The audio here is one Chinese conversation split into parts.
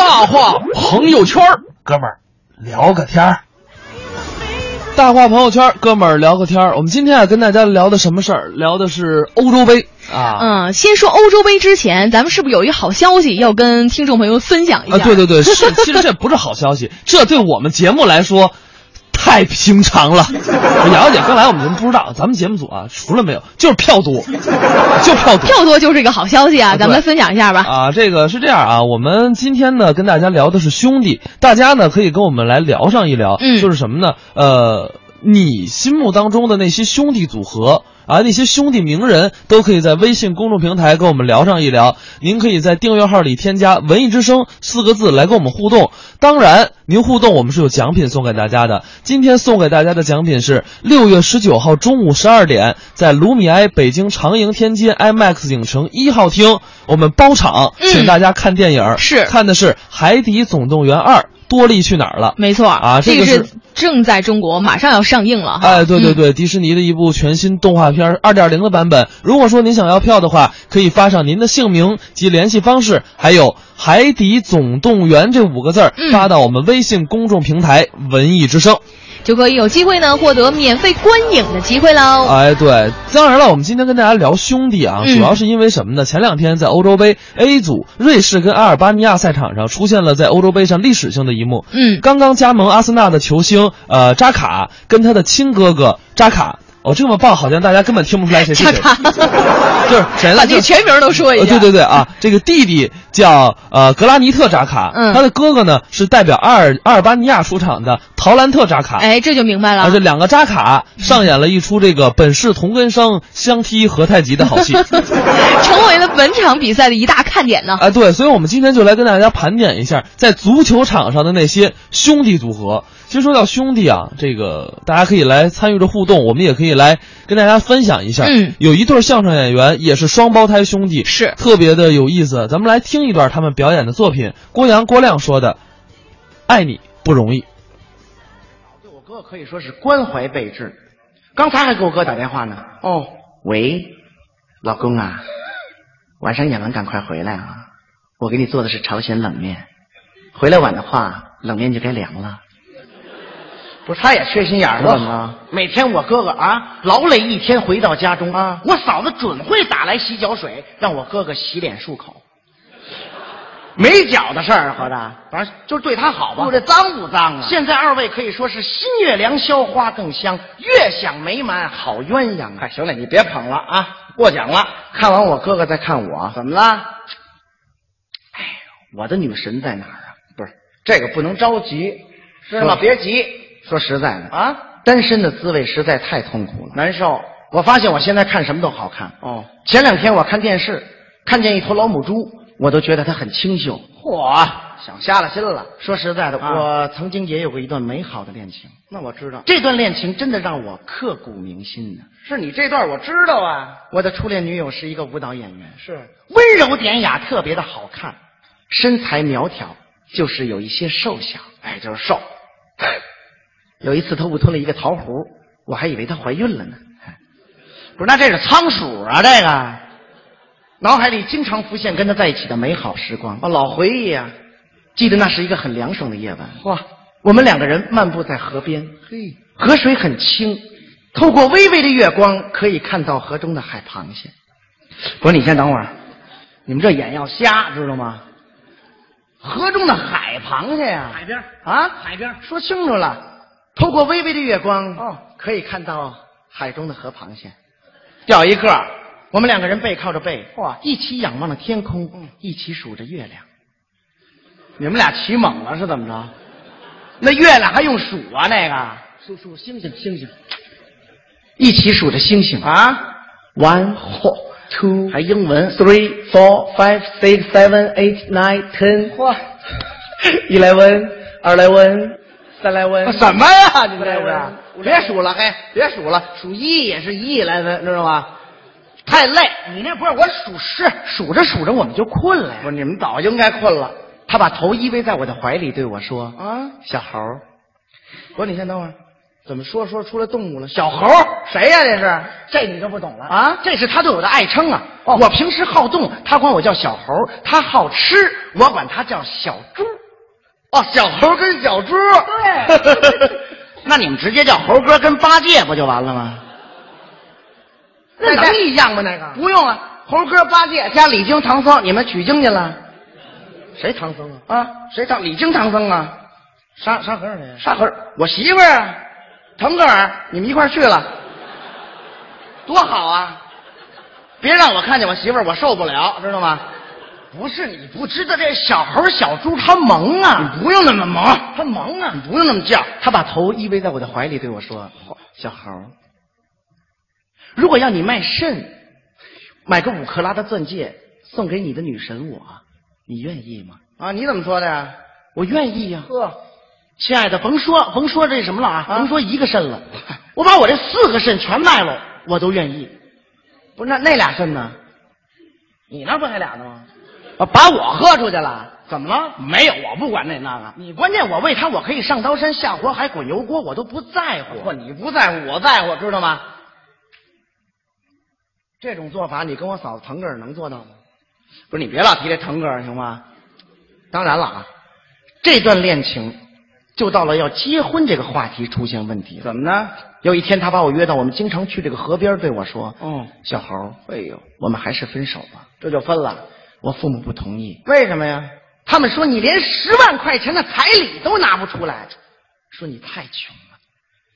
大话朋友圈，哥们儿聊个天儿。大话朋友圈，哥们儿聊个天儿。我们今天啊，跟大家聊的什么事儿？聊的是欧洲杯啊。嗯，先说欧洲杯之前，咱们是不是有一个好消息要跟听众朋友分享一下？啊，对对对，是，其实这不是好消息，这对我们节目来说太平常了。瑶瑶姐刚来我们节目不知道，咱们节目组啊，除了没有就是票多，就票多。票多就是一个好消息啊，啊咱们对分享一下吧。啊，这个是这样啊，我们今天呢跟大家聊的是兄弟，大家呢可以跟我们来聊上一聊，嗯就是什么呢？呃，你心目当中的那些兄弟组合。啊，那些兄弟名人都可以在微信公众平台跟我们聊上一聊。您可以在订阅号里添加“文艺之声”四个字来跟我们互动。当然，您互动我们是有奖品送给大家的。今天送给大家的奖品是六月十九号中午十二点，在卢米埃北京长楹天街 IMAX 影城一号厅，我们包场，嗯请大家看电影。是看的是《海底总动员二》，多利去哪儿了？没错啊这个是是正在中国马上要上映了。哎，对对嗯对，迪士尼的一部全新动画片二点零的版本。如果说您想要票的话，可以发上您的姓名及联系方式，还有“海底总动员”这五个字儿，嗯发到我们微信公众平台“文艺之声”。就可以有机会呢获得免费观影的机会喽。哎，对，当然了，我们今天跟大家聊兄弟啊，嗯主要是因为什么呢？前两天在欧洲杯 A 组，瑞士跟阿尔巴尼亚赛场上出现了在欧洲杯上历史性的一幕。嗯，刚刚加盟阿森纳的球星呃扎卡跟他的亲哥哥扎卡，哦这么棒，好像大家根本听不出来谁是谁，查查，就是谁了？把这个全名都说一呃，下。对对对啊，这个弟弟叫呃格拉尼特扎卡，嗯他的哥哥呢是代表阿尔阿尔巴尼亚出场的陶兰特扎卡。哎，这就明白了。啊，这两个扎卡上演了一出这个本是同根生，相踢何太急的好戏。成为了本场比赛的一大看点呢。哎，对，所以我们今天就来跟大家盘点一下在足球场上的那些兄弟组合。其实说到兄弟啊，这个大家可以来参与着互动，我们也可以来跟大家分享一下。嗯有一对相声演员也是双胞胎兄弟，是特别的有意思。咱们来听一段他们表演的作品。郭阳、郭亮说的：“爱你不容易。对我哥哥可以说是关怀备至，刚才还给我哥打电话呢。哦，喂，老公啊，晚上演完赶快回来啊！我给你做的是朝鲜冷面，回来晚的话，冷面就该凉了。不是，他也缺心眼儿我怎么着？每天我哥哥啊，劳累一天回到家中啊，我嫂子准会打来洗脚水，让我哥哥洗脸漱口。没脚的事儿，合着，反正就是对他好吧。就这脏不脏啊？现在二位可以说是新月良宵花更香，月享美满好鸳鸯。哎，行了，你别捧了啊，过奖了。看完我哥哥再看我，怎么了？哎我的女神在哪儿啊？不是这个不能着急，是吗？别急说实在的，啊，单身的滋味实在太痛苦了。难受。我发现我现在看什么都好看。哦，前两天我看电视，看见一头老母猪，我都觉得他很清秀。嚯，想瞎了心了。说实在的，啊我曾经也有过一段美好的恋情，那我知道，这段恋情真的让我刻骨铭心呢。是你这段我知道啊。我的初恋女友是一个舞蹈演员，是，温柔典雅，特别的好看，身材苗条，就是有一些瘦小。哎，就是瘦。有一次，她误吞了一个桃核，我还以为她怀孕了呢。不是，那这是仓鼠啊，这个脑海里经常浮现跟他在一起的美好时光。啊，老回忆啊。记得那是一个很凉爽的夜晚，哇，我们两个人漫步在河边，嘿，河水很清，透过微微的月光，可以看到河中的海螃蟹。我说，你先等会儿，你们这眼要瞎，知道吗？河中的海螃蟹呀、海边。啊，海边。说清楚了，透过微微的月光，哦，可以看到海中的河螃蟹。掉一个，我们两个人背靠着背，哇一起仰望着天空，嗯一起数着月亮。你们俩起猛了是怎么着？那月亮还用数啊？那个数数星星，星星，一起数着星星。啊，One, two，还英文，three, four, five, six, seven, eight, nine, ten，嚯，一来问，二来问，三来问，什么呀？你五来这是？别数了，嘿，别数了，数一也是一来分，知道吗？太累，你那不是我数是数着数着我们就困了呀。不是你们早应该困了他把头依偎在我的怀里，对我说啊？：“小猴儿，不是你先等会儿，怎么说说出来动物了？小猴，谁呀、这是？这你就不懂了啊这是他对我的爱称啊。哦我平时好动，他管我叫小猴；他好吃，我管他叫小猪。哦，小猴跟小猪。对，那你们直接叫猴哥跟八戒不就完了吗？那能一样吗？那个不用啊，猴哥、八戒加李菁、唐僧，你们取经去了？谁唐僧啊？啊，谁唐？李菁、唐僧啊？沙沙和尚谁？沙和尚，我媳妇儿啊，腾格尔，你们一块儿去了，多好啊！别让我看见我媳妇儿，我受不了，知道吗？不是你不知道这小猴小猪他萌啊，你不用那么萌，他萌啊，你不用那么叫。他把头依偎在我的怀里，对我说：“小猴，如果要你卖肾，买个五克拉的钻戒送给你的女神我，你愿意吗啊，你怎么说的呀？？”我愿意呀、呵，亲爱的，甭说甭说这什么了啊，啊甭说一个肾了，我把我这四个肾全卖了，我都愿意。不是那那俩肾呢？你那不还俩呢吗？啊，把我喝出去了？怎么了？没有，我不管那那个。你关键我为他，我可以上刀山下火海滚油锅，我都不在乎。不，你不在乎，我在乎，知道吗？这种做法，你跟我嫂子腾格尔能做到吗？不是，你别老提这腾格尔行吗？当然了啊，这段恋情就到了要结婚这个话题出现问题了。怎么呢？有一天，他把我约到我们经常去这个河边，对我说：“嗯，小猴，哎呦，我们还是分手吧。这就分了。”我父母不同意，为什么呀？他们说你连十万块钱的彩礼都拿不出来，说你太穷了，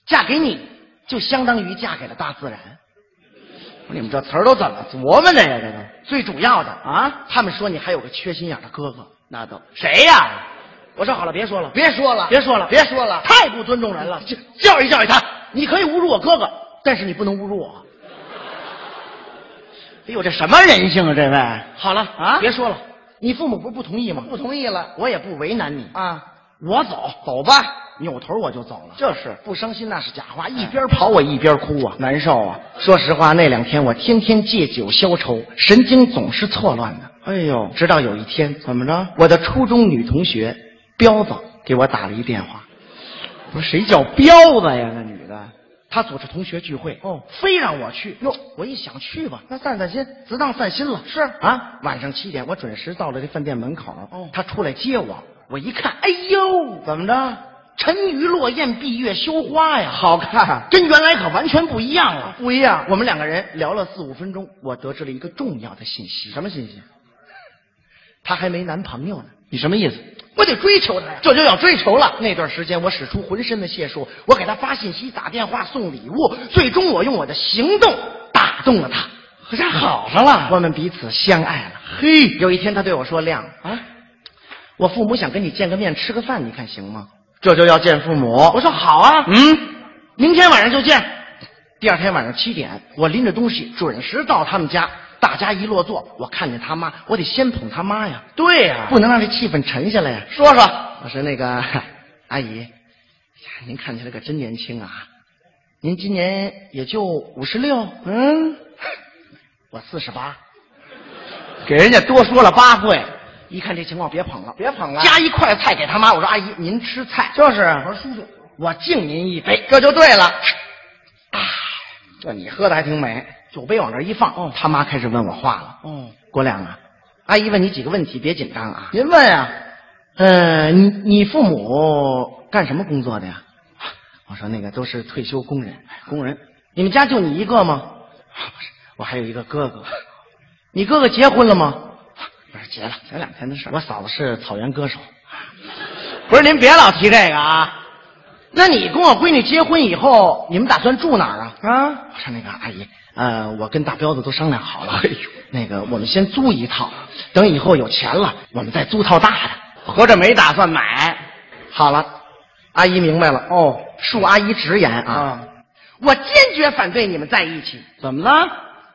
嫁给你就相当于嫁给了大自然。你们这词儿都怎么琢磨的呀？这个最主要的啊，他们说你还有个缺心眼的哥哥，那都谁呀？我说好了，别说了，别说了，别说了，别说了。太不尊重人了。教教育教育他，你可以侮辱我哥哥，但是你不能侮辱我。哎呦，这什么人性啊？这位好了啊别说了，你父母不是不同意吗？不同意了我也不为难你，啊？我走，走吧，扭头我就走了。就是不伤心那是假话，一边跑我一边哭啊。难受啊。说实话，那两天我天天借酒消愁，神经总是错乱的。哎呦，直到有一天，怎么着？我的初中女同学彪子给我打了一电话，不是谁叫彪子呀？那女的她组织同学聚会，哦，非让我去。哟，我一想去吧，那散散心。自当散心了。是啊，晚上七点我准时到了这饭店门口。哦她出来接我，我一看，哎呦，怎么着？沉鱼落雁，闭月羞花呀，好看，跟原来可完全不一样了。不一样。我们两个人聊了四五分钟，我得知了一个重要的信息。什么信息？她还没男朋友呢，你什么意思？我得追求她呀，这就要追求了。那段时间，我使出浑身的解数，我给她发信息、打电话、送礼物，最终我用我的行动打动了她。可这好上了。我们彼此相爱了。嘿，有一天，她对我说：“亮啊，我父母想跟你见个面，吃个饭，你看行吗这就要见父母。？”我说：“好啊，嗯，明天晚上就见。”第二天晚上七点，我拎着东西准时到他们家。大家一落座，我看见他妈，我得先捧他妈呀，对呀、不能让这气氛沉下来呀。说说，我说那个 阿姨，呀，您看起来可真年轻啊！您今年也就五十六，嗯，我四十八。给人家多说了八岁，一看这情况，别捧了，别捧了夹一块菜给他妈。我说阿姨，您吃菜。就是我说叔叔，我敬您一杯。这就对了。啊，这你喝的还挺美。酒杯往这一放，哦他妈开始问我话了。哦，国良啊，阿姨问你几个问题，别紧张啊。您问啊、呃，你你父母干什么工作的呀？我说那个都是退休工人，工人。你们家就你一个吗？不是，我还有一个哥哥。你哥哥结婚了吗？不是结了，前两天的事我嫂子是草原歌手。不是您别老提这个啊那你跟我闺女结婚以后，你们打算住哪儿啊？啊！我说那个阿姨，呃，我跟大彪子都商量好了。哎呦，那个我们先租一套，等以后有钱了，我们再租套大的。合着没打算买好了，阿姨明白了。哦恕阿姨直言啊，啊？我坚决反对你们在一起。怎么了？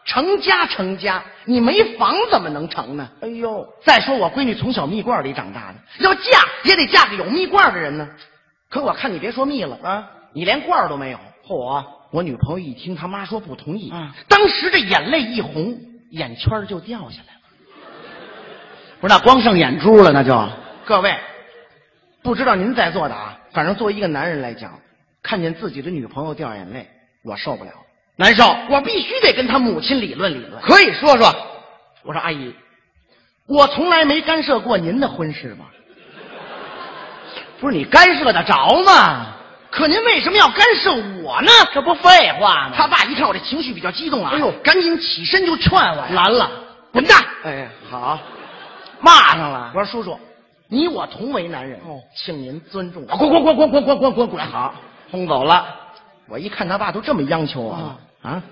成家成家，你没房怎么能成呢？哎呦，再说我闺女从小蜜罐里长大的，要嫁也得嫁个有蜜罐的人呢。可我看你别说蜜了啊，你连罐都没有。嚯！我女朋友一听他妈说不同意，嗯当时这眼泪一红，眼圈就掉下来了。不是那光剩眼珠了，那就各位，不知道您在座的啊，反正作为一个男人来讲，看见自己的女朋友掉眼泪，我受不了，难受。我必须得跟他母亲理论理论。可以说说，我说阿姨，我从来没干涉过您的婚事吧？不是你干涉得着吗？可您为什么要干涉我呢？这不废话吗？他爸一看我这情绪比较激动啊，哎呦赶紧起身就劝我呀，拦了，滚蛋！哎，好，骂上了。我说叔叔，你我同为男人，哦请您尊重我。滚滚滚滚滚滚滚滚滚！好，轰走了。我一看他爸都这么央求我了啊，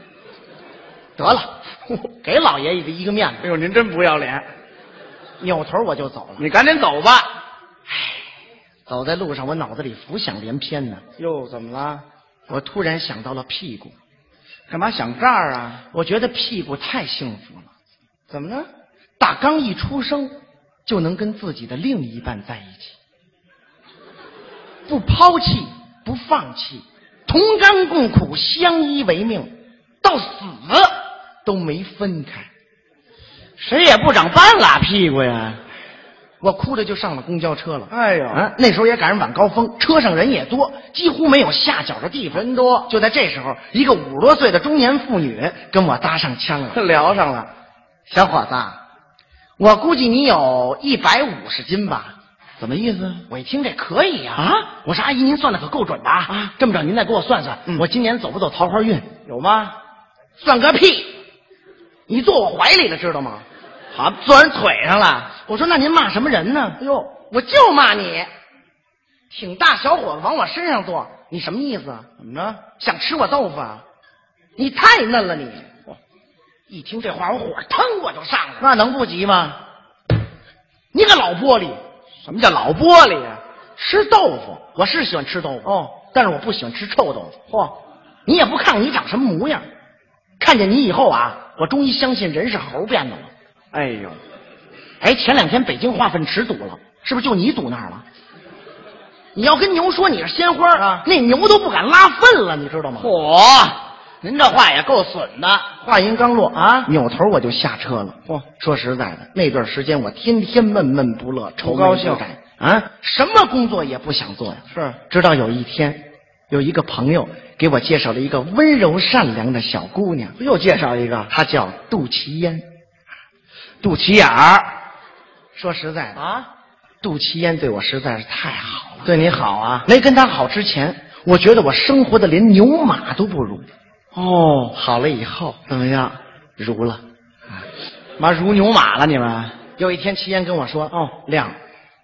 得了，给老爷爷一个面子，哎呦，您真不要脸！扭头我就走了。你赶紧走吧。走在路上，我脑子里浮想联翩呢。又，怎么了？我突然想到了屁股，干嘛想这儿啊？我觉得屁股太幸福了。怎么了？大刚一出生就能跟自己的另一半在一起，不抛弃，不放弃，同甘共苦，相依为命，到死都没分开。谁也不长半拉屁股呀！我哭着就上了公交车了。哎呦啊，那时候也赶上晚高峰，车上人也多，几乎没有下脚的地方。人多就在这时候，一个五十多岁的中年妇女跟我搭上腔了。聊上了。小伙子，我估计你有一百五十斤吧？怎么意思？我一听这可以呀、啊我说阿姨，您算的可够准的啊！啊这么着，您再给我算算，嗯我今年走不走桃花运？有吗？算个屁！你坐我怀里了，知道吗？好，坐人腿上了。我说那您骂什么人呢？哎呦，我就骂你，挺大小伙子往我身上坐，你什么意思啊？怎么着？想吃我豆腐啊？你太嫩了你！一听这话，我火腾我就上来了。那能不急吗？你个老玻璃，什么叫老玻璃呀、吃豆腐，我是喜欢吃豆腐哦，但是我不喜欢吃臭豆腐。嚯，你也不看看你长什么模样，看见你以后啊，我终于相信人是猴变的了。哎呦，哎，前两天北京化粪池堵了，是不是就你堵那儿了？你要跟牛说你是鲜花啊那牛都不敢拉粪了，你知道吗？嚯，您这话也够损的。话音刚落啊扭头我就下车了。嚯说实在的，那段时间我天天闷闷不乐，愁高兴啊，什么工作也不想做呀。是直到有一天，有一个朋友给我介绍了一个温柔善良的小姑娘，又介绍一个她叫杜琪烟。杜琪眼儿说实在的，啊，杜琪烟对我实在是太好了。对你好啊。没跟她好之前，我觉得我生活的连牛马都不如。哦，好了以后，怎么样？如了。妈如牛马了你们？有一天，齐烟跟我说：“哦亮，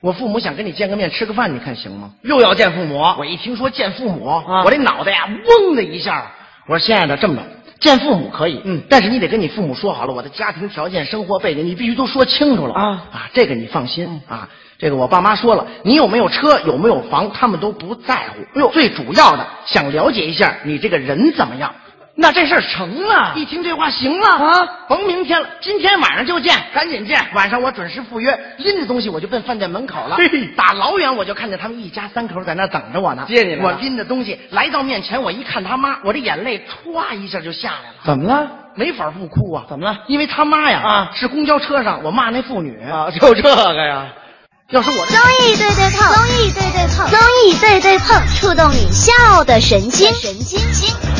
我父母想跟你见个面，吃个饭，你看行吗又要见父母？”我一听说见父母，啊我这脑袋呀，嗡的一下。我说：“亲爱的，这么着，见父母可以，嗯但是你得跟你父母说好了，我的家庭条件、生活背景，你必须都说清楚了啊啊！这个你放心啊。这个我爸妈说了，你有没有车，有没有房，他们都不在乎。哎呦，最主要的想了解一下你这个人怎么样。”那这事儿成了。一听这话，行了啊，甭明天了，今天晚上就见，赶紧见。晚上我准时赴约，拎着东西我就奔饭店门口了嘿。打老远我就看见他们一家三口在那等着我呢，接你来了我拎着东西来到面前，我一看他妈，我这眼泪歘一下就下来了。怎么了？没法不哭啊！怎么了因为他妈呀啊是公交车上我骂那妇女啊，就这个呀。要是我这综艺对对碰，综艺对对碰，综艺对对碰，触动你笑的神经，神经经。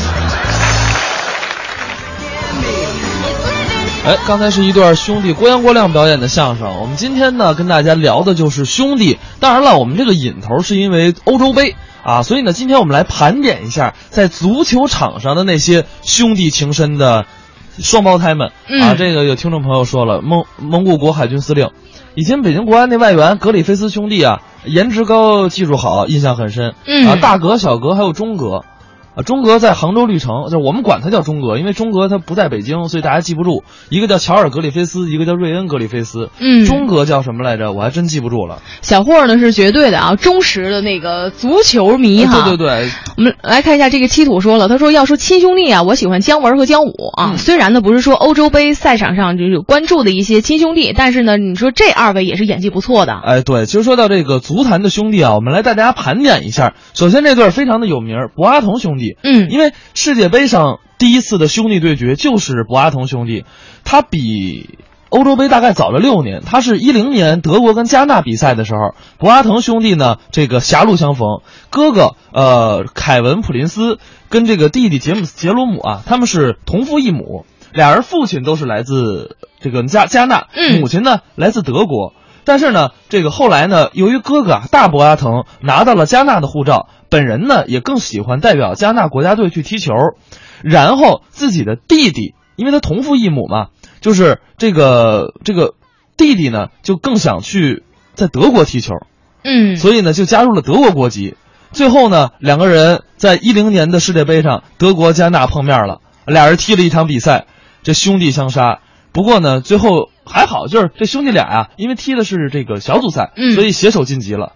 哎，刚才是一段兄弟郭阳郭亮表演的相声。我们今天呢，跟大家聊的就是兄弟。当然了，我们这个引头是因为欧洲杯啊，所以呢，今天我们来盘点一下在足球场上的那些兄弟情深的双胞胎们、啊。嗯这个有听众朋友说了，蒙蒙古国海军司令，以前北京国安那外援格里菲斯兄弟啊，颜值高，技术好，印象很深。嗯啊，大格、小格还有中格。啊，中格在杭州绿城，就是我们管他叫中格，因为中格他不在北京，所以大家记不住。一个叫乔尔格里菲斯，一个叫瑞恩格里菲斯。嗯中格叫什么来着？我还真记不住了。小霍呢是绝对的啊，忠实的那个足球迷哈。对对对，我们来看一下这个七土说了，他说要说亲兄弟啊，我喜欢姜文和姜武啊。嗯虽然呢不是说欧洲杯赛场上就是有关注的一些亲兄弟，但是呢，你说这二位也是演技不错的。哎，对，其实说到这个足坛的兄弟啊，我们来带大家盘点一下。首先这对非常的有名儿，博阿滕兄弟。嗯因为世界杯上第一次的兄弟对决就是博阿滕兄弟，他比欧洲杯大概早了六年，他是一零年德国跟加纳比赛的时候，博阿滕兄弟呢这个狭路相逢，哥哥呃凯文普林斯跟这个弟弟杰姆斯杰罗姆啊，他们是同父异母，俩人父亲都是来自这个加加纳，嗯母亲呢来自德国。但是呢，这个后来呢，由于哥哥啊大博阿滕拿到了加纳的护照，本人呢也更喜欢代表加纳国家队去踢球，然后自己的弟弟，因为他同父异母嘛，就是这个这个弟弟呢就更想去在德国踢球，嗯，所以呢就加入了德国国籍。最后呢，两个人在一零年的世界杯上，德国加纳碰面了，俩人踢了一场比赛，这兄弟相杀。不过呢，最后还好，就是这兄弟俩呀、因为踢的是这个小组赛，嗯所以携手晋级了。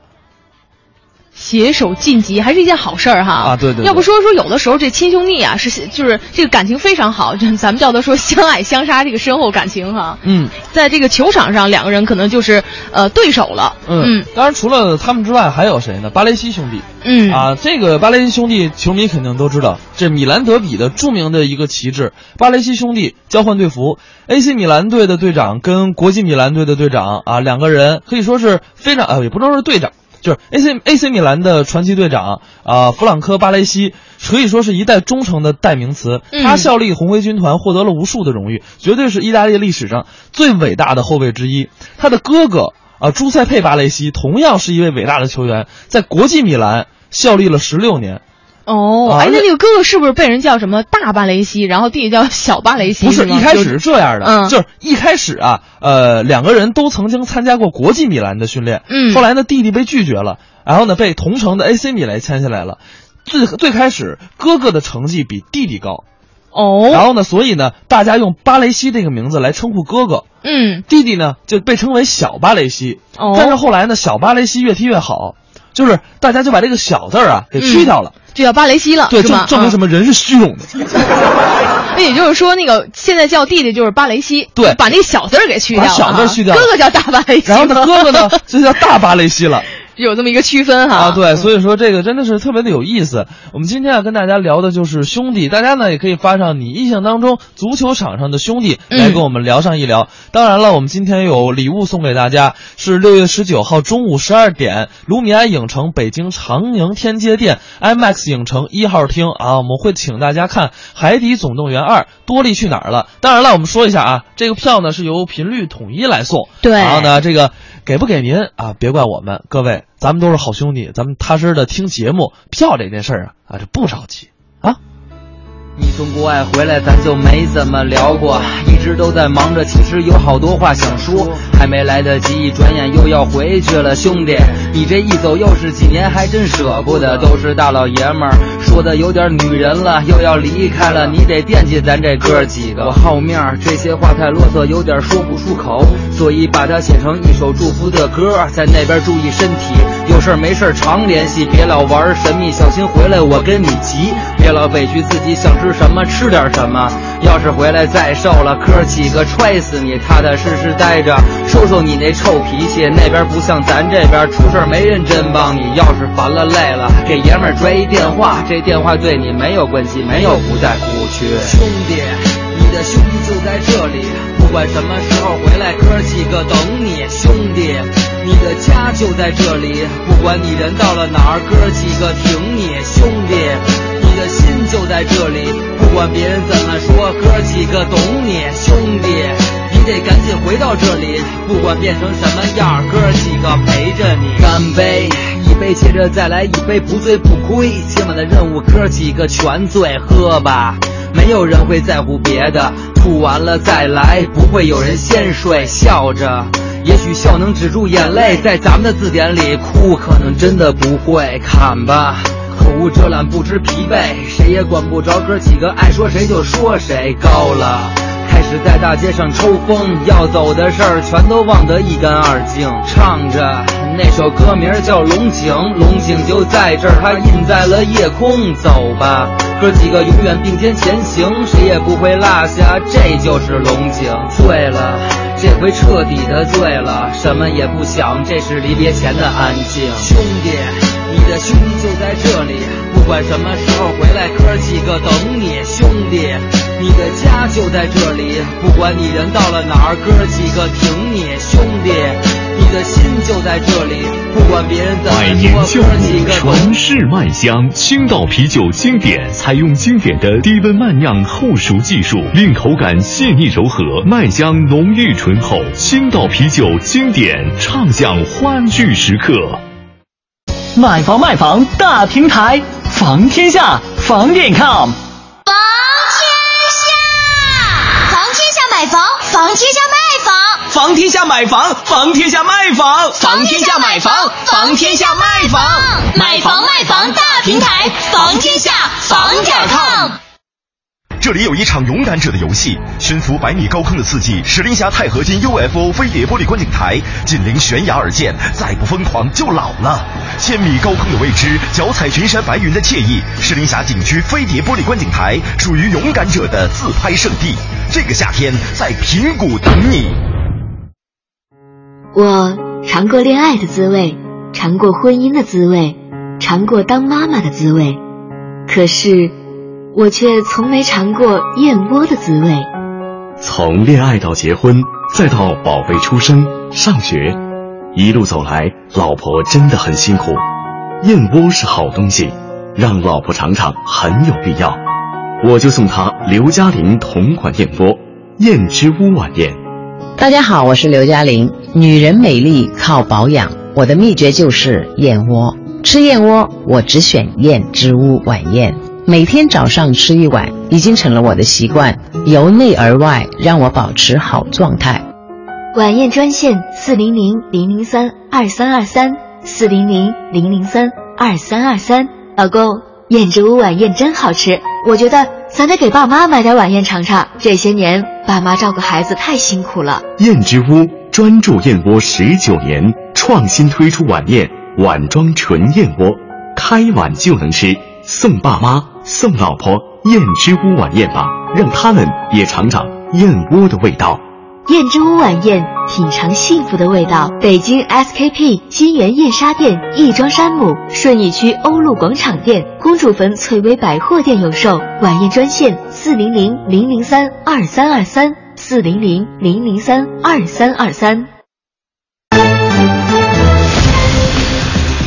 携手晋级还是一件好事儿哈啊对对对要不说说有的时候这亲兄弟啊是就是这个感情非常好，就咱们叫他说相爱相杀这个深厚感情哈。嗯在这个球场上，两个人可能就是呃对手了。嗯，当然除了他们之外，还有谁呢？巴雷西兄弟。嗯啊，这个巴雷西兄弟，球迷肯定都知道，这米兰德比的著名的一个旗帜，巴雷西兄弟交换队服，AC 米兰队的队长跟国际米兰队的队长啊，两个人可以说是非常呃，也不能说是队长，就是 AC AC 米兰的传奇队长啊，弗朗科·巴雷西可以说是一代忠诚的代名词。嗯他效力红卫军团，获得了无数的荣誉，绝对是意大利历史上最伟大的后卫之一。他的哥哥啊，朱塞佩·巴雷西同样是一位伟大的球员，在国际米兰效力了十六年。哦，哎，那那个哥哥是不是被人叫什么大巴雷西，然后弟弟叫小巴雷西？不是一开始是这样的，嗯就是一开始啊，呃，两个人都曾经参加过国际米兰的训练，嗯后来呢，弟弟被拒绝了，然后呢，被同城的 AC 米兰签下来了。最最开始，哥哥的成绩比弟弟高，哦，然后呢，所以呢，大家用巴雷西这个名字来称呼哥哥，嗯弟弟呢就被称为小巴雷西。哦但是后来呢，小巴雷西越踢越好，就是大家就把这个小字儿啊给去掉了，就叫巴雷西了，对，是吗？证证明什么？人是虚荣的。那也就是说，那个现在叫弟弟就是巴雷西，对把那个小字儿给去掉把小字去掉哥哥叫大巴雷西，然后呢，哥哥呢就叫大巴雷西了。有这么一个区分哈。啊，对，所以说这个真的是特别的有意思。我们今天要跟大家聊的就是兄弟，大家呢也可以发上你印象当中足球场上的兄弟来跟我们聊上一聊。当然了，我们今天有礼物送给大家，是六月十九号中午十二点，卢米埃影城北京长宁天街店 IMAX 影城一号厅啊，我们会请大家看《海底总动员二：多利去哪儿了》。当然了，我们说一下啊，这个票呢是由频率统一来送，对然后呢，这个给不给您啊？别怪我们，各位，咱们都是好兄弟，咱们踏实的听节目，票这件事儿啊啊，这不着急啊。你从国外回来，咱就没怎么聊过，一直都在忙着，其实有好多话想说，还没来得及，一转眼又要回去了，兄弟，你这一走又是几年，还真舍不得，都是大老爷们儿，说的有点女人了，又要离开了，你得惦记咱这哥几个。我好面儿，这些话太啰嗦，有点说不出口，所以把它写成一首祝福的歌，在那边注意身体，有事儿没事儿常联系，别老玩神秘，小心回来我跟你急，别老委屈自己，想吃什么吃点什么。要是回来再瘦了，哥几个踹死你，踏踏实实待着，收收你那臭脾气。那边不像咱这边，出事儿没人真帮你。要是烦了累了，给爷们儿拽一电话，这电话对你没有关系，没有不在服务区。兄弟，你的兄弟就在这里，不管什么时候回来，哥几个等你。兄弟，你的家就在这里，不管你人到了哪儿，哥几个挺你。兄弟，你的心就在这里，不管别人怎么说，哥几个懂你。兄弟，你得赶紧回到这里，不管变成什么样，哥几个陪着你。干杯！一杯接着再来一杯，不醉不归。今晚的任务，哥几个全醉，喝吧。没有人会在乎别的，吐完了再来，不会有人先睡。笑着，也许笑能止住眼泪，在咱们的字典里，哭可能真的不会。砍吧，口无遮拦，不知疲惫，谁也管不着哥几个爱说谁就说谁。高了。开始在大街上抽风，要走的事儿全都忘得一干二净。唱着那首歌名叫《龙井》，龙井就在这儿，它印在了夜空。走吧，哥几个永远并肩前行，谁也不会落下，这就是龙井。醉了，这回彻底的醉了，什么也不想，这是离别前的安静。兄弟，你的兄弟就在这里，不管什么时候回来，哥几个等你。兄弟。你的家就在这里，不管你人到了哪儿，哥几个挺你，兄弟，你的心就在这里，百年说，酵哥几个母传世麦香，青岛啤酒经典采用经典的低温慢酿后熟技术，令口感细腻柔和，麦香浓郁醇厚。青岛啤酒经典，畅享欢聚时刻。买房卖房大平台，房天下房点 com。房天下，房天下买房，房天下卖房，天下买房，房天下卖房，房天下买房，房天下卖房，买房卖房大平台，房天下房点 com。这里有一场勇敢者的游戏，悬浮百米高空的刺激，石林峡钛合金 UFO 飞碟玻璃观景台，紧邻悬崖而建，再不疯狂就老了。千米高空的未知，脚踩群山白云的惬意，石林峡景区飞碟玻璃观景台属于勇敢者的自拍圣地。这个夏天在平谷等你。我尝过恋爱的滋味，尝过婚姻的滋味，尝过当妈妈的滋味，可是我却从没尝过燕窝的滋味。从恋爱到结婚，再到宝贝出生、上学，一路走来，老婆真的很辛苦。燕窝是好东西，让老婆尝尝很有必要。我就送她刘嘉玲同款燕窝——燕之屋晚宴。大家好，我是刘嘉玲。女人美丽靠保养，我的秘诀就是燕窝。吃燕窝，我只选燕之屋晚宴。每天早上吃一碗，已经成了我的习惯，由内而外让我保持好状态。晚宴专线：四零零零零三二三二三，四零零零零三二三二三。老公，燕之屋晚宴真好吃，我觉得咱得给爸妈买点晚宴尝尝。这些年，爸妈照顾孩子太辛苦了。燕之屋专注燕窝十九年，创新推出晚宴碗装纯燕窝，开碗就能吃，送爸妈、送老婆燕之屋晚宴吧，让他们也尝尝燕窝的味道。燕之屋晚宴，品尝幸福的味道。北京 SKP 金源燕莎店、亦庄山姆、顺义区欧陆广场店、公主坟翠微百货店有售。晚宴专线：四零零零零三二三二三，四零零零零三二三二三。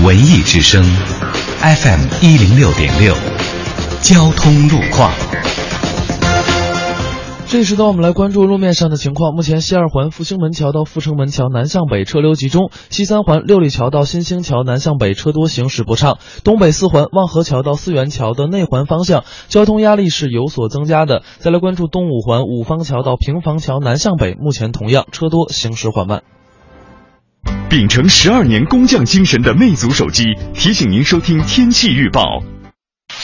文艺之声，FM 一零六点六，交通路况。这时段我们来关注路面上的情况。目前西二环复兴门桥到阜成门桥南向北车流集中，西三环六里桥到新兴桥南向北车多，行驶不畅。东北四环望河桥到四元桥的内环方向交通压力是有所增加的。再来关注东五环五方桥到平房桥南向北，目前同样车多，行驶缓慢。秉承十二年工匠精神的魅族手机提醒您收听天气预报。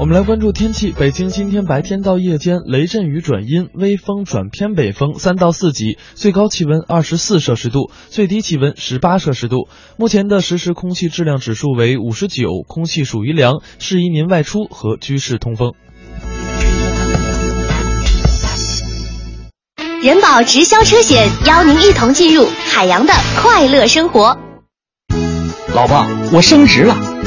我们来关注天气。北京今天白天到夜间雷阵雨转阴，微风转偏北风，三到四级，最高气温二十四摄氏度，最低气温十八摄氏度。目前的实时空气质量指数为五十九，空气属于良，适宜您外出和居室通风。人保直销车险邀您一同进入海洋的快乐生活。老婆，我升职了，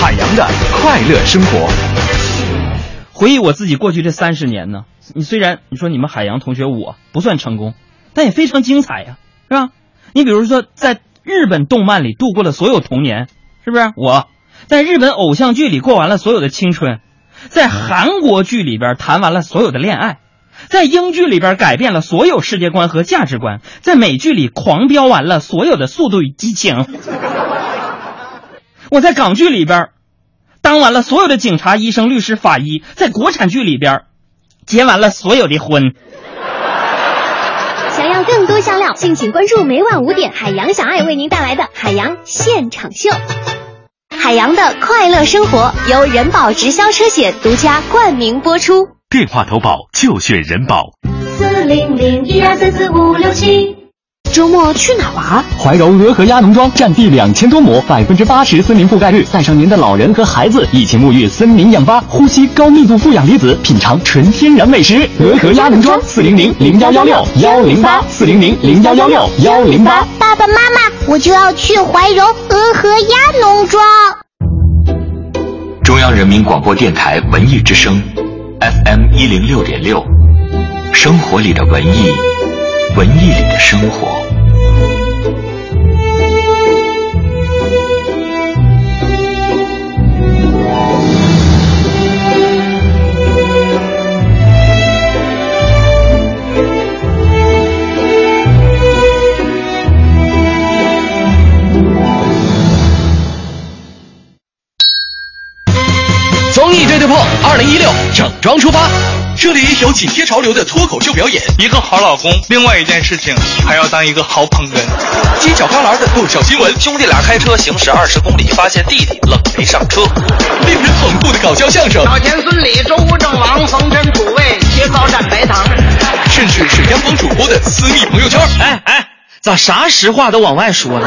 海洋的快乐生活。回忆我自己过去这三十年呢，你虽然你说你们海洋同学我不算成功，但也非常精彩呀，是吧？你比如说在日本动漫里度过了所有童年，是不是？我在日本偶像剧里过完了所有的青春，在韩国剧里边谈完了所有的恋爱，在英剧里边改变了所有世界观和价值观，在美剧里狂飙完了所有的速度与激情。我在港剧里边当完了所有的警察、医生、律师、法医，在国产剧里边结完了所有的婚。想要更多香料，敬请关注每晚五点海洋小爱为您带来的海洋现场秀。海洋的快乐生活由人保直销车险独家冠名播出。电话投保就选人保。四零零一二三四五六七。周末去哪玩？怀柔鹅和鸭农庄占地两千多亩，百分之八十森林覆盖率，带上您的老人和孩子一起沐浴森林氧吧，呼吸高密度负氧离子，品尝纯天然美食。鹅和鸭农庄四零零零幺幺六幺零八四零零零幺幺六幺零八。爸爸妈妈，我就要去怀柔鹅和鸭农庄。中央人民广播电台文艺之声，FM 一零六点六，生活里的文艺，文艺里的生活。综艺对对碰，二零一六整装出发。这里有紧贴潮流的脱口秀表演，一个好老公，另外一件事情还要当一个好捧哏。犄角旮旯的逗笑新闻，兄弟俩开车行驶二十公里，发现弟弟冷没上车。令人捧腹的搞笑相声，老田孙李周吴郑王冯真楚卫切糕蘸白糖，甚至是央广主播的私密朋友圈。哎哎，咋啥实话都往外说呢？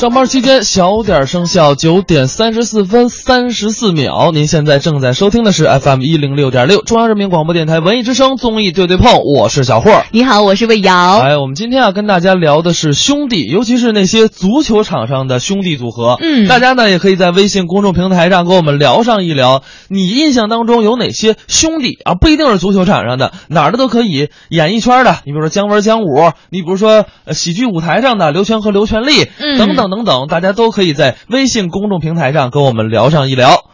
上班期间小点声效，九点三十四分三十四秒。您现在正在收听的是 FM 一零六点六中央人民广播电台文艺之声综艺对对碰，我是小霍。你好，我是魏瑶。哎，我们今天啊跟大家聊的是兄弟，尤其是那些足球场上的兄弟组合。嗯，大家呢也可以在微信公众平台上跟我们聊上一聊，你印象当中有哪些兄弟啊？不一定是足球场上的，哪儿的都可以。演艺圈的，你比如说姜文、姜武，你比如说呃喜剧舞台上的刘全和刘全利，嗯等等等等，大家都可以在微信公众平台上跟我们聊上一聊。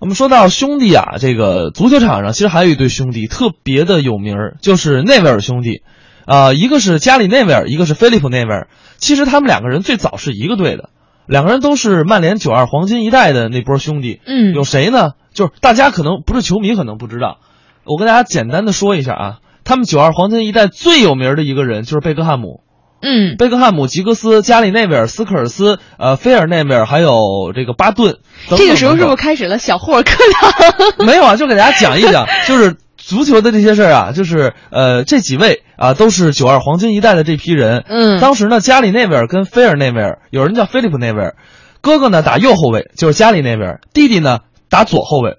我们说到兄弟啊，这个足球场上其实还有一对兄弟特别的有名儿，就是内维尔兄弟，啊、一个是加里内维尔，一个是菲利普内维尔。其实他们两个人最早是一个队的，两个人都是曼联九二黄金一代的那波兄弟。嗯有谁呢？就是大家可能不是球迷，可能不知道。我跟大家简单的说一下啊，他们九二黄金一代最有名的一个人就是贝克汉姆。嗯，贝克汉姆、吉格斯、加里内维尔、斯科尔斯、呃，菲尔内维尔，还有这个巴顿。等等这个时候是不是开始了小霍尔课堂？没有啊，就给大家讲一讲，就是足球的这些事儿啊，就是呃这几位啊都是九二黄金一代的这批人。嗯当时呢，加里内维尔跟菲尔内维尔，有人叫菲利普内维尔，哥哥呢打右后卫，就是加里内维尔，弟弟呢打左后卫，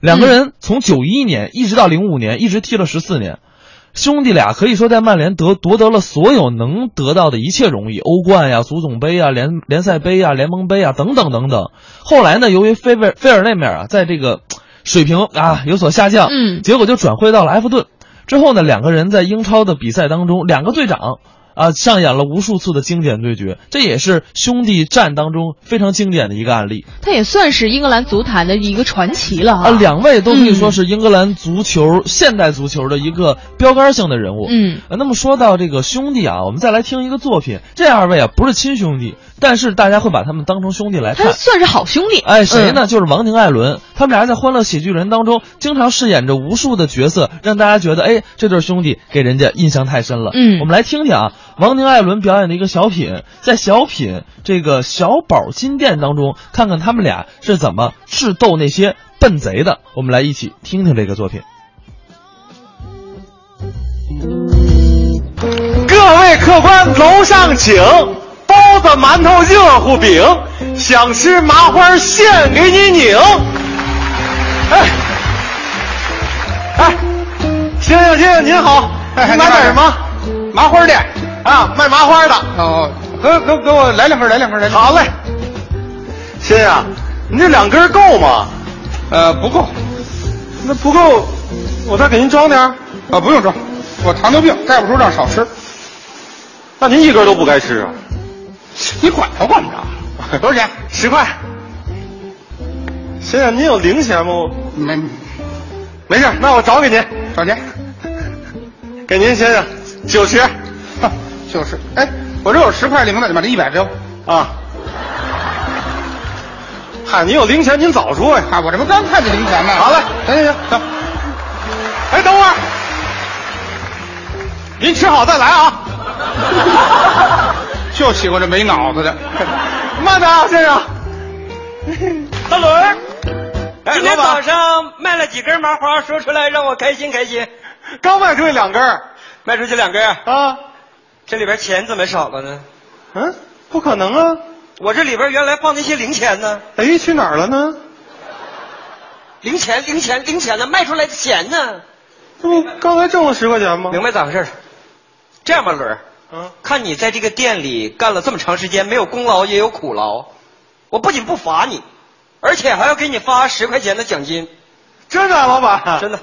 两个人从九一年一直到零五年，一直踢了十四年。兄弟俩可以说在曼联得夺得了所有能得到的一切荣誉，欧冠呀、足总杯啊、联联赛杯啊、联盟杯啊等等等等。后来呢，由于菲尔菲尔那面啊，在这个水平啊有所下降，嗯结果就转会到了埃弗顿。之后呢，两个人在英超的比赛当中，两个队长啊上演了无数次的经典对决，这也是兄弟战当中非常经典的一个案例。他也算是英格兰足坛的一个传奇了哈。啊，两位都可以说是英格兰足球、现代足球的一个标杆性的人物。嗯呃，那么说到这个兄弟啊，我们再来听一个作品。这二位啊不是亲兄弟，但是大家会把他们当成兄弟来看。他算是好兄弟。哎，谁呢？嗯就是王宁、艾伦，他们俩在《欢乐喜剧人》当中经常饰演着无数的角色，让大家觉得，哎，这对兄弟给人家印象太深了。嗯我们来听听啊，王宁、艾伦表演的一个小品，在小品这个小宝金店当中，看看他们俩是怎么智斗那些笨贼的。我们来一起听听这个作品。各位客官，楼上请，包子、馒头、热乎饼，想吃麻花现给你拧。哎，哎，先生先生您好，哎您买点什么？麻花店啊，卖麻花的。哦，给给给我来两份，来两份，来两份。好嘞，先生，你这两根够吗？呃，不够。那不够，我再给您装点儿。啊，不用装，我糖尿病，大夫说让少吃。那您一根都不该吃啊？你管他管不着。多少钱？十块。先生，您有零钱吗？没，没事，那我找给您。多少钱？给您，先生，九十。九十，哎，我这有十块零的，你把这一百给我。啊。嗨，您有零钱，您早说呀！啊，我这不刚看见零钱吗？好嘞，行行行，走。哎，等会儿，您吃好再来啊！就喜欢这没脑子的。慢点啊，先生。大轮儿，哎今天早上卖了几根麻花，说出来让我开心开心。刚卖出去两根卖出去两根啊，这里边钱怎么少了呢？嗯，不可能啊！我这里边原来放那些零钱呢，哎，去哪儿了呢？零钱零钱零钱呢，卖出来的钱呢？这不刚才挣了十块钱吗？明白咋回事？这样吧，轮儿，嗯，看你在这个店里干了这么长时间，没有功劳也有苦劳，我不仅不罚你，而且还要给你发十块钱的奖金。真的啊，老板？真的。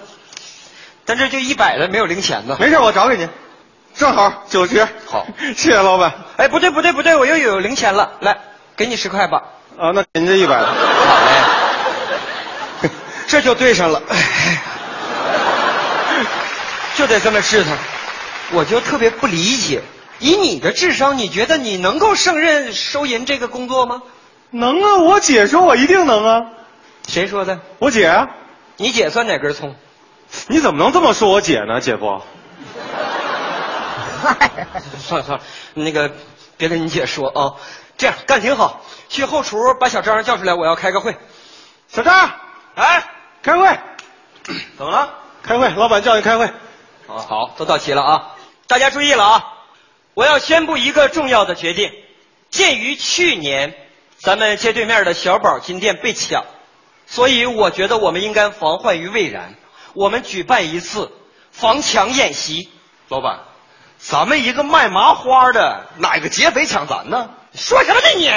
但这就一百的，没有零钱呢。没事，我找给您，正好九十。好，谢谢老板。哎，不对不对不对，我又有零钱了，来，给你十块吧。啊，那给您这一百的。好嘞，这就对上了，哎 就得这么试探。我就特别不理解，以你的智商，你觉得你能够胜任收银这个工作吗？能啊，我姐说我一定能啊。谁说的？我姐啊。你姐算哪根葱？你怎么能这么说我姐呢，姐夫？算了算了，那个别跟你姐说啊。这样干挺好，去后厨把小张叫出来，我要开个会。小张，哎，开会。怎么了？开会，老板叫你开会。啊，好，都到齐了啊！大家注意了啊！我要宣布一个重要的决定。鉴于去年咱们街对面的小宝金店被抢，所以我觉得我们应该防患于未然。我们举办一次防抢演习。老板，咱们一个卖麻花的，哪个劫匪抢咱呢？说什么呢你？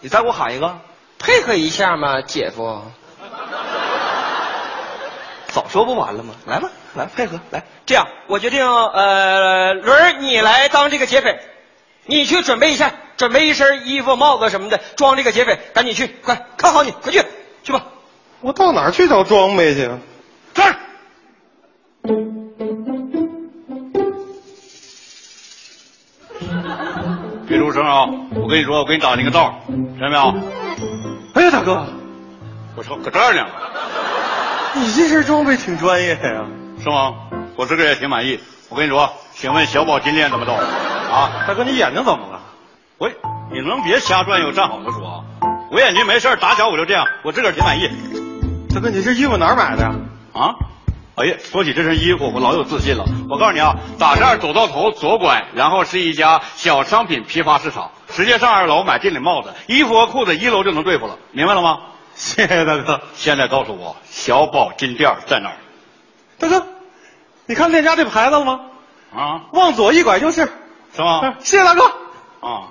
你再给我喊一个，配合一下嘛，姐夫。早说不完了吗？来吧，来配合，来。这样，我决定，呃，轮儿你来当这个劫匪，你去准备一下，准备一身衣服、帽子什么的，装这个劫匪，赶紧去，快看好你，快去，去吧。我到哪儿去找装备去？这儿。别出声啊！我跟你说，我给你打听个道，听见没有？哎呀，大哥，我操，搁这儿呢，你这身装备挺专业呀、是吗？我自个儿也挺满意。我跟你说，请问小宝金链怎么走？啊，大哥，你眼睛怎么了？我，你能别瞎转悠，站好了说啊！我眼睛没事打小我就这样，我自个儿挺满意。大哥，你这衣服哪儿买的呀？啊？哎呀，说起这身衣服，我老有自信了。我告诉你啊，打这儿走到头左拐，然后是一家小商品批发市场，直接上二楼买店里帽子、衣服和裤子，一楼就能对付了，明白了吗？谢谢大哥。现在告诉我，小宝金店在哪儿？大哥，你看链家这牌子了吗？啊，往左一拐就是，是吗？谢谢大哥。啊，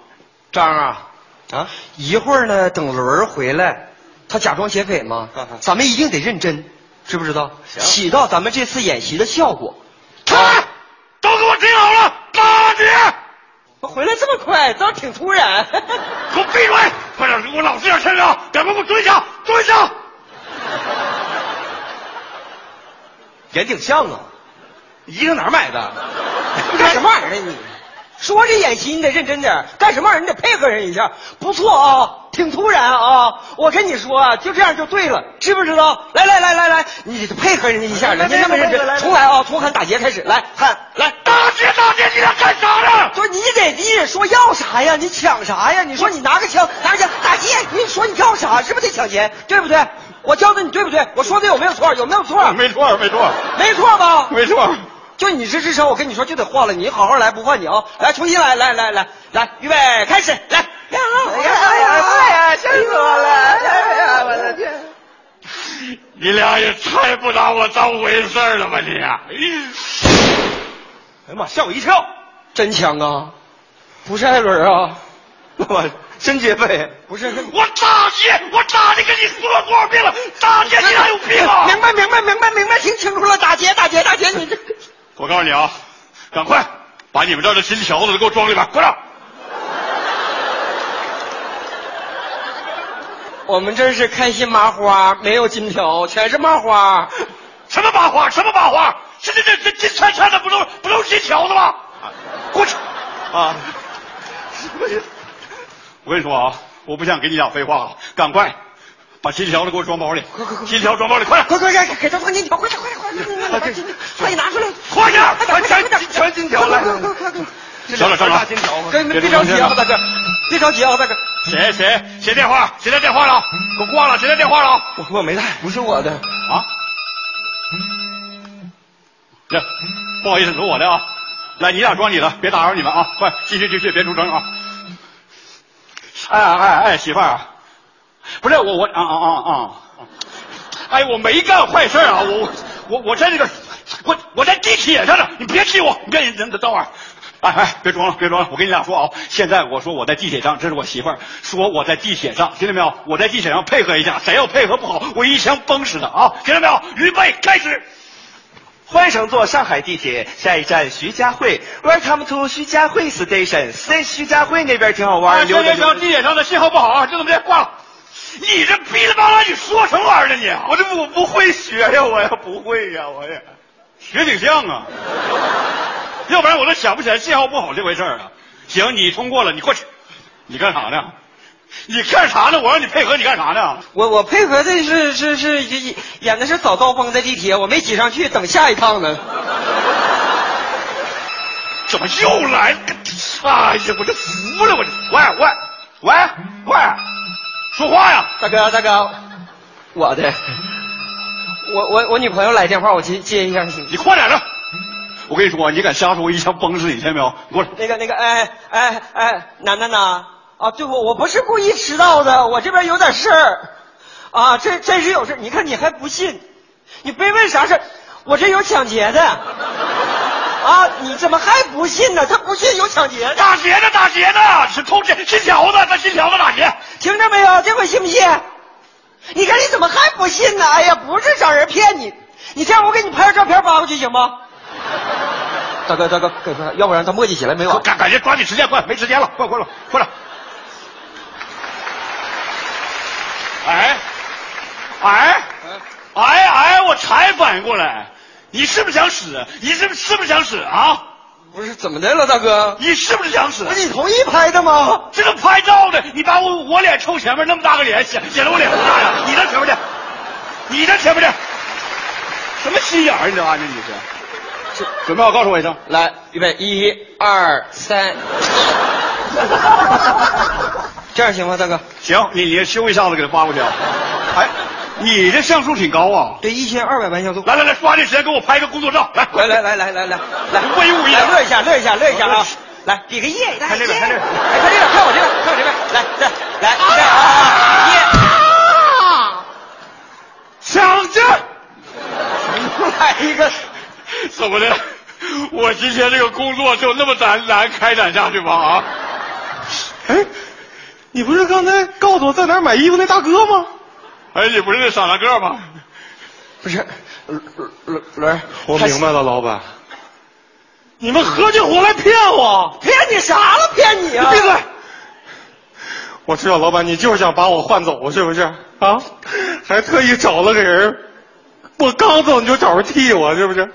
张啊啊！一会儿呢，等轮儿回来，他假装劫匪嘛，咱们一定得认真，知不知道？起到咱们这次演习的效果。出来，都给我听好了，打劫！我回来这么快，倒挺突然。给我闭嘴！快点，给我老实点身上，赶快给我蹲下，蹲下！也挺像啊，衣裳哪儿买的？你干什么玩意儿呢你？说这演习你得认真点，干什么玩意儿你得配合人一下。不错啊，挺突然啊！我跟你说啊，就这样就对了，知不知道？来来来来来，你得配合人家一下，人家那么认真。重来啊，从喊打劫开始，来喊来打劫打劫，你俩干啥呢？就你得你得说要啥呀？你抢啥呀？你说你拿个枪拿个枪打劫，你说你要啥？是不是得抢钱？对不对？我教的你对不对？我说的有没有错？有没有错？没错，没错，没错吧？没错。就你这智商，我跟你说就得换了，你好好来，不换你啊！来，重新来，来来来来，预备，开始，来！呀哎呀哎呀！气死我了！哎呀，我的天！你俩也太不拿我当回事了吧你！哎呀妈，吓我一跳！真枪啊！不是艾伦啊！我真劫匪，不是我打劫，我大姐跟你说了多少遍了，打劫你哪有病啊？明白明白明白明白，听清楚了，打劫大姐大姐，你这我告诉你啊，赶快把你们这儿的金条子都给我装里边，快点！我们这是开心麻花，没有金条，全是麻花。什么麻花？什么麻花？这这这这金灿灿的，不都不都是金条子吗？过去啊！我跟你说啊，我不想跟你俩废话了，赶快把金条子给我装包里，快快快金条装包里，快点！快快快，给他放金条，快点快点快点，快点，快点拿出来，快点，快点全全金条来！快快快快！省了省了，金条，别别着急啊，大哥，别着急啊，大哥。谁谁谁电话？谁在电话了？给我挂了！谁在电话了？我我没带，不是我的啊。这不好意思，是我的啊。来，你俩装你的，别打扰你们啊！快继续继续，别出声啊！哎哎哎，媳妇儿，不是我我啊啊啊啊！哎，我没干坏事啊，我我我在这个我我在地铁上呢，你别气我，你别等等会儿。哎哎，别装了，别装了！我跟你俩说啊，现在我说我在地铁上，这是我媳妇儿说我在地铁上，听见没有？我在地铁上配合一下，谁要配合不好，我一枪崩死他啊！听见没有？预备，开始。欢迎乘坐上海地铁，下一站徐家汇，Welcome to 徐家汇 Station，在徐家汇那边挺好玩。刘天桥地铁上的信号不好啊，就这么的挂了。你这噼里啪啦，你说什么玩意儿呢？你我这我不会学呀，我呀不会呀，我呀学挺像啊。要不然我都想不起来信号不好这回事儿啊。行，你通过了，你过去。你干啥呢？你干啥呢？我让你配合，你干啥呢？我我配合的是是是演演的是早高峰在地铁，我没挤上去，等下一趟呢。怎么又来？哎呀，我这服了，我这喂喂喂喂，说话呀，大哥大哥，我的，我我我女朋友来电话，我接接一下行？你快点的。我跟你说，你敢瞎说，我一枪崩死你，听见没有？过来。那个那个，哎哎哎，楠楠呐。啊，对我我不是故意迟到的，我这边有点事儿，啊，这真是有事你看你还不信，你别问啥事我这有抢劫的，啊，你怎么还不信呢？他不信有抢劫的，打劫的打劫的，是偷金金条子，他信条子打劫，听着没有？这回信不信？你看你怎么还不信呢？哎呀，不是找人骗你，你这样我给你拍个照片发过去行吗？大哥大哥，要不然他磨叽起来没完。赶赶紧抓紧时间，快没时间了，快快了，快点。哎，哎，哎哎，我才反应过来，你是不是想死？你是不是不是想死啊？不是怎么的了，大哥？你是不是想死？不是你同意拍的吗？这个拍照的，你把我我脸凑前面那么大个脸，显显得我脸多大呀？你的前面的，你的前面的，什么心眼儿？你这玩意儿你是？准备好告诉我一声。来，预备，一二三。这样行吗，大哥？行，你你修一下子给他发过去。哎，你这像素挺高啊！对，一千二百万像素。来来来，抓紧时间给我拍个工作照。来来来来来来来来，威武一点，乐一下，乐一下，乐一下啊！来，比个耶！看这边，看这边，看这边，看我这边，看我这边。来，来来，来啊！耶！抢劫！来一个，怎么的？我今天这个工作就那么难难开展下去吗？啊？哎。你不是刚才告诉我在哪儿买衣服那大哥吗？哎，你不是那傻大个吗？不是，轮轮轮，我明白了，老板，你们合起伙来骗我，骗你啥了？骗你啊！闭嘴！我知道，老板，你就是想把我换走，是不是？啊？还特意找了个人，我刚走你就找人替我，是不是？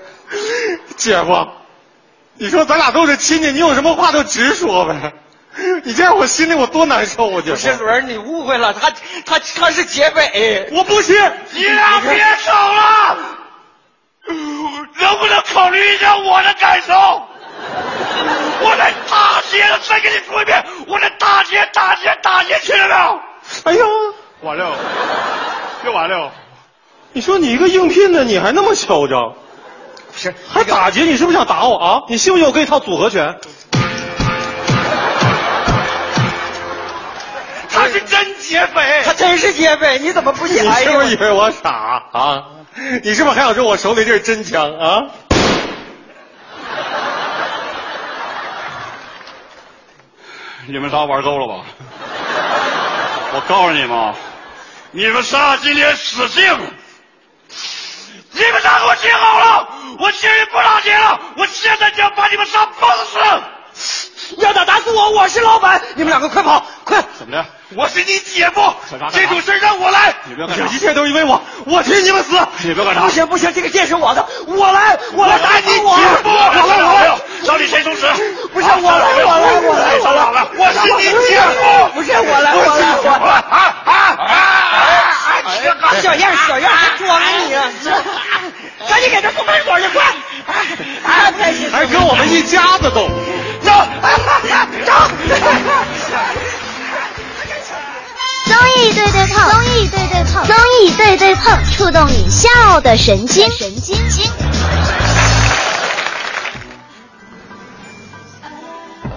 姐夫，你说咱俩都是亲戚，你有什么话就直说呗。你这样我心里我多难受啊！就是轮，你误会了，他他他是劫匪，我不信。你俩别吵了，能不能考虑一下我的感受？我在大街上再跟你说一遍，我在大街大街大街听到没有？哎呀，完了，又完了。你说你一个应聘的，你还那么嚣张，不是还打劫？你是不是想打我啊？你信不信我给你套组合拳？是真劫匪，他真是劫匪，你怎么不信？你是不是以为我傻啊？你是不是还想说我手里这是真枪啊？你们仨玩够了吧？我告诉你们，你们仨今天死定了！你们仨给我听好了，我今日不打劫了，我现在就要把你们仨崩死！要打打死我，我是老板！你们两个快跑，快！怎么的？我是你姐夫，这种事让我来。你不要干一切都因为我，我替你们死。你不要干啥不行不行，这个剑是我的，我来，我来打你我姐夫！我来我来到底谁主使？不是我来，我来，我来，我来，我是你姐夫！不是我来，我来，我来！啊啊啊啊！小样小样，还装你啊！赶紧给他送派出所去，快！太开心，还跟我们一家子斗。走，走。综艺对对碰，综艺对对碰，综艺对对碰，触动你笑的神经，神经经。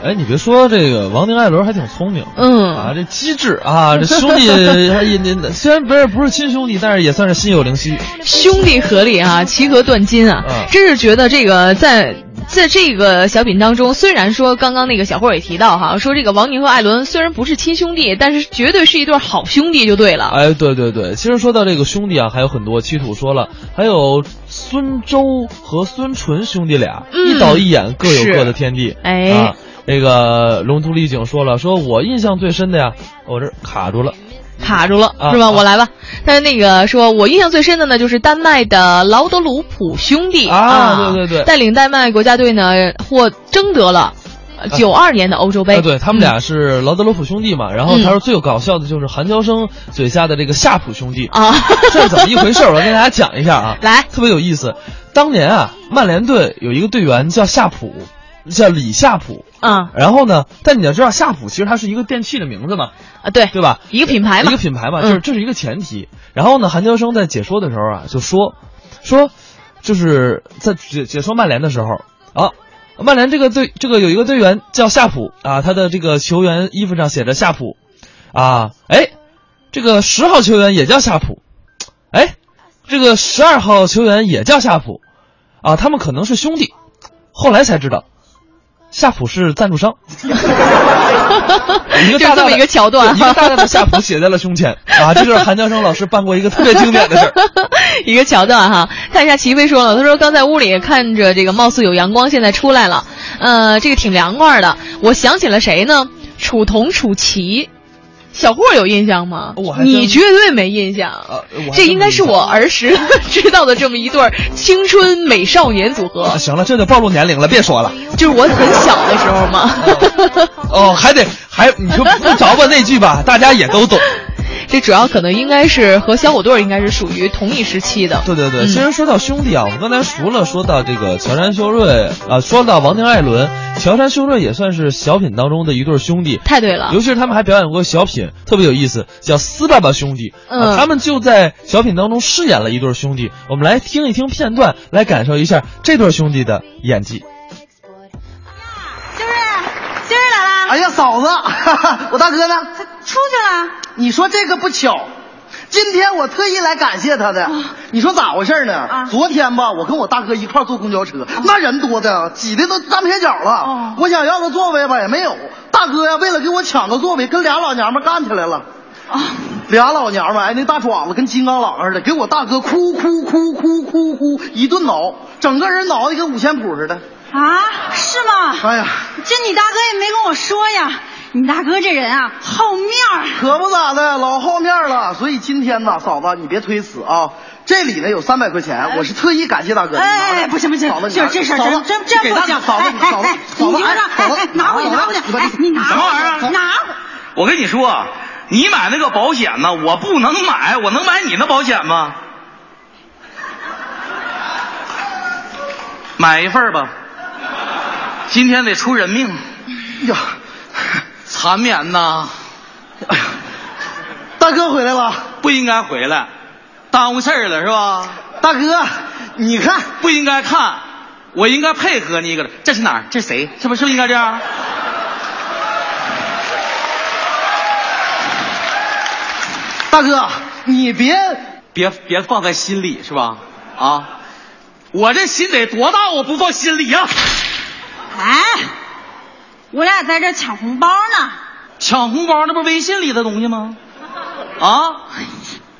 哎，你别说，这个王宁、艾伦还挺聪明，嗯啊，这机智啊，这兄弟 也也虽然不是不是亲兄弟，但是也算是心有灵犀。兄弟合力啊，齐河断金啊，嗯真是觉得这个在。在这个小品当中，虽然说刚刚那个小霍也提到哈，说这个王宁和艾伦虽然不是亲兄弟，但是绝对是一对好兄弟就对了。哎，对对对，其实说到这个兄弟啊，还有很多。七土说了，还有孙周和孙淳兄弟俩，嗯一导一演，各有各的天地。哎啊，这个龙图丽景说了，说我印象最深的呀，我这卡住了。卡住了啊是吧？啊我来吧。但是那个说，我印象最深的呢，就是丹麦的劳德鲁普兄弟啊对对对带领丹麦国家队呢获争得了九二年的欧洲杯。啊，对他们俩是劳德罗普兄弟嘛，然后他说最有搞笑的就是韩乔生嘴下的这个夏普兄弟啊，这是怎么一回事儿？我跟大家讲一下啊，来，特别有意思。当年啊，曼联队有一个队员叫夏普，叫李夏普。啊然后呢，但你要知道，夏普其实它是一个电器的名字嘛，啊，对对吧？一个品牌嘛，一个品牌嘛，嗯就是这是一个前提。然后呢，韩乔生在解说的时候啊，就说说，就是在解解说曼联的时候啊，曼联这个队这个有一个队员叫夏普啊，他的这个球员衣服上写着夏普啊，哎，这个十号球员也叫夏普，哎，这个十二号球员也叫夏普啊，他们可能是兄弟。后来才知道，夏普是赞助商。一个大大的就这么一个桥段一个大大的夏普写在了胸前 啊！这就是韩乔生老师办过一个特别经典的事儿。一个桥段哈，看一下齐飞说了，他说刚在屋里看着这个貌似有阳光，现在出来了，呃，这个挺凉快的。我想起了谁呢？楚童、楚奇。小霍有印象吗？我还你绝对没印象。这应该是我儿时 知道的这么一对儿青春美少年组合啊，。行了，这就暴露年龄了，别说了。就是我很小的时候嘛。哦，还得还你就不着吧那句吧，大家也都懂。这主要可能应该是和小虎队儿应该是属于同一时期的。对对对，嗯其实说到兄弟啊，我们刚才除了说到这个乔杉、修睿啊，说到王宁、艾伦，乔杉、修睿也算是小品当中的一对兄弟。太对了尤其是他们还表演过小品，特别有意思，叫《斯爸爸兄弟》。嗯啊他们就在小品当中饰演了一对兄弟。我们来听一听片段，来感受一下这对兄弟的演技。修睿，修睿来了！哎呀，嫂子，我大哥呢？出去了。你说这个不巧，今天我特意来感谢他的。你说咋回事呢？昨天吧，我跟我大哥一块儿坐公交车，那人多的挤的都站不下脚了。我想要个座位吧，也没有。大哥呀，为了给我抢个座位，跟俩老娘们干起来了。啊俩老娘们，哎，那大爪子跟金刚狼似的，给我大哥哭哭哭哭哭哭一顿挠，整个人挠的跟五线谱似的。啊，是吗？哎呀，这你大哥也没跟我说呀。你大哥这人啊，好面儿。可不咋的，老好面了。所以今天呢，嫂子你别推辞啊，这里呢有三百块钱，我是特意感谢大哥。哎，不行不行，嫂子，这这事儿真真真不行。嫂子，嫂子，你就让哎拿回去拿回去，哎你拿什么玩意儿？拿。我跟你说，你买那个保险呢，我不能买，我能买你那保险吗？买一份吧，今天得出人命呀，缠绵呐！大哥回来了，不应该回来，耽误事儿了是吧？大哥，你看不应该看，我应该配合你一个。这是哪儿？这是谁？是不是是不是应该这样？大哥，你别别别放在心里是吧？啊，我这心得多大，我不放心里呀、哎，我俩在这抢红包呢。抢红包那不是微信里的东西吗？啊，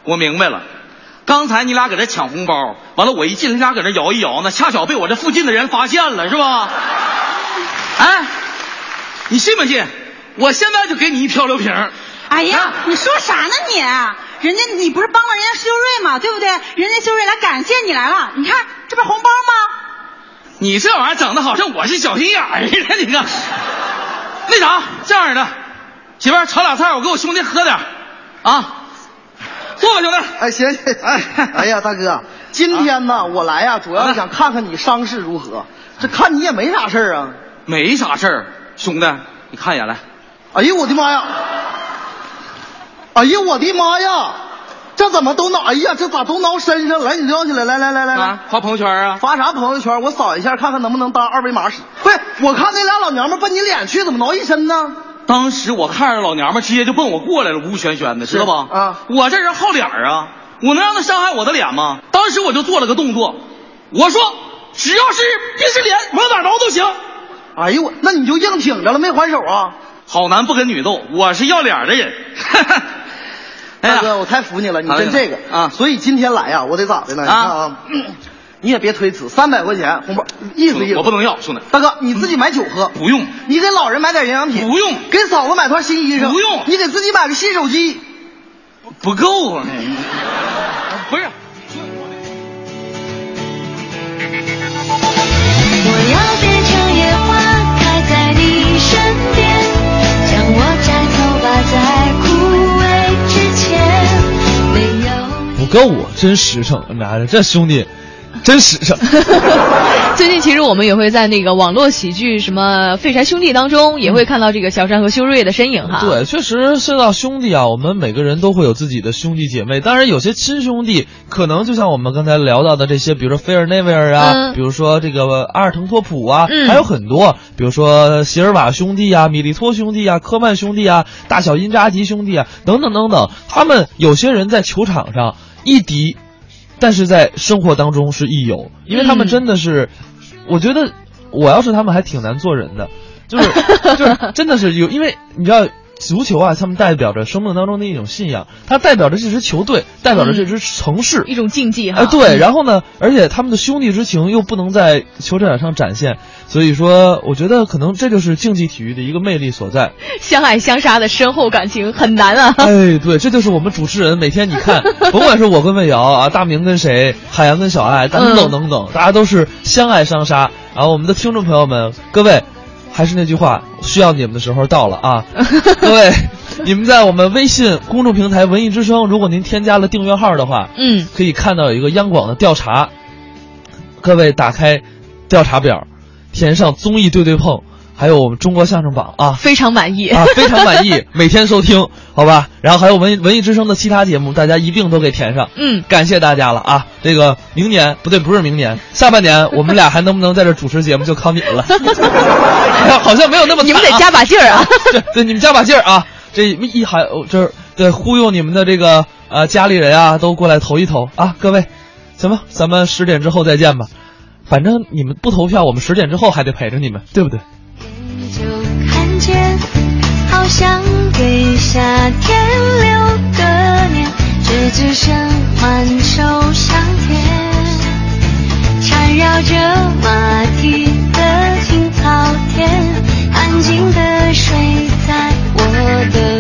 我明白了。刚才你俩搁这抢红包，完了我一进来，你俩搁这摇一摇呢，恰巧被我这附近的人发现了，是吧？哎，你信不信？我现在就给你一漂流瓶。哎呀，你说啥呢你？人家你不是帮了人家修睿吗？对不对？人家修睿来感谢你来了，你看这不是红包吗？你这玩意儿整的好像我是小心眼儿似的，你看。那啥，这样的，媳妇儿炒俩菜，我给我兄弟喝点儿啊。坐吧，兄弟。哎，行行，哎，哎呀，大哥，今天呢，我来呀，主要是想看看你伤势如何。这看你也没啥事儿啊。没啥事儿，兄弟，你看一眼来。哎呦我的妈呀！哎呀我的妈呀！这怎么都挠？哎呀，这咋都挠身上？来，你撂起来，来来来来来，发朋友圈啊？发啥朋友圈？我扫一下，看看能不能当二维码使。不是，我看那俩老娘们奔你脸去，怎么挠一身呢？当时我看着老娘们直接就奔我过来了，呜旋旋的，知道吧？啊，我这人好脸啊，我能让他伤害我的脸吗？当时我就做了个动作，我说只要是别是脸，往哪挠都行。哎呦我，那你就硬挺着了，没还手啊？好男不跟女斗，我是要脸的人。大哥，我太服你了，你真这个啊！所以今天来呀，我得咋的呢？你看啊，你也别推辞，三百块钱红包，意思意思。我不能要，兄弟。大哥，你自己买酒喝。不用。你给老人买点营养品。不用。给嫂子买套新衣裳。不用。你给自己买个新手机。不够啊！不是。有。不够啊，真实诚，拿着这兄弟，真实诚。最近其实我们也会在那个网络喜剧什么《废柴兄弟》当中，也会看到这个小山和修睿的身影哈。对，确实说到兄弟啊，我们每个人都会有自己的兄弟姐妹。当然，有些亲兄弟可能就像我们刚才聊到的这些，比如说菲尔内维尔啊，嗯比如说这个阿尔滕托普啊，嗯还有很多，比如说席尔瓦兄弟啊、米利托兄弟啊、科曼兄弟啊、大小因扎吉兄弟啊，等等等等。他们有些人在球场上一敌，但是在生活当中是亦友，因为他们嗯真的是，我觉得我要是他们还挺难做人的，就是就是 真的是有，因为你知道。足球啊，他们代表着生命当中的一种信仰，它代表着这支球队，代表着这支城市，一种竞技哈。哎，对，然后呢，而且他们的兄弟之情又不能在球场上展现，所以说，我觉得可能这就是竞技体育的一个魅力所在。相爱相杀的深厚感情很难啊。哎，对，这就是我们主持人每天你看，甭管是我跟魏瑶啊，大明跟谁，海洋跟小爱，等等等等，大家都是相爱相杀。然后我们的听众朋友们，各位，还是那句话，需要你们的时候到了啊！各位，你们在我们微信公众平台“文艺之声”，如果您添加了订阅号的话，嗯，可以看到有一个央广的调查。各位打开调查表，填上综艺对对碰，还有我们中国相声榜啊，非常满意啊，非常满意，每天收听，好吧？然后还有文文艺之声的其他节目，大家一并都给填上。嗯，感谢大家了啊！这个明年不对，不是明年，下半年 我们俩还能不能在这主持节目，就靠你们了。好像没有那么、啊，你们得加把劲儿啊！对对，你们加把劲儿啊！这一喊这对忽悠你们的这个呃家里人啊，都过来投一投啊！各位，行吧，咱们十点之后再见吧。反正你们不投票，我们十点之后还得陪着你们，对不对？就看见，好想给夏天留个念，却只剩双手向天，缠绕着马蹄的青草田，安静的睡在我的。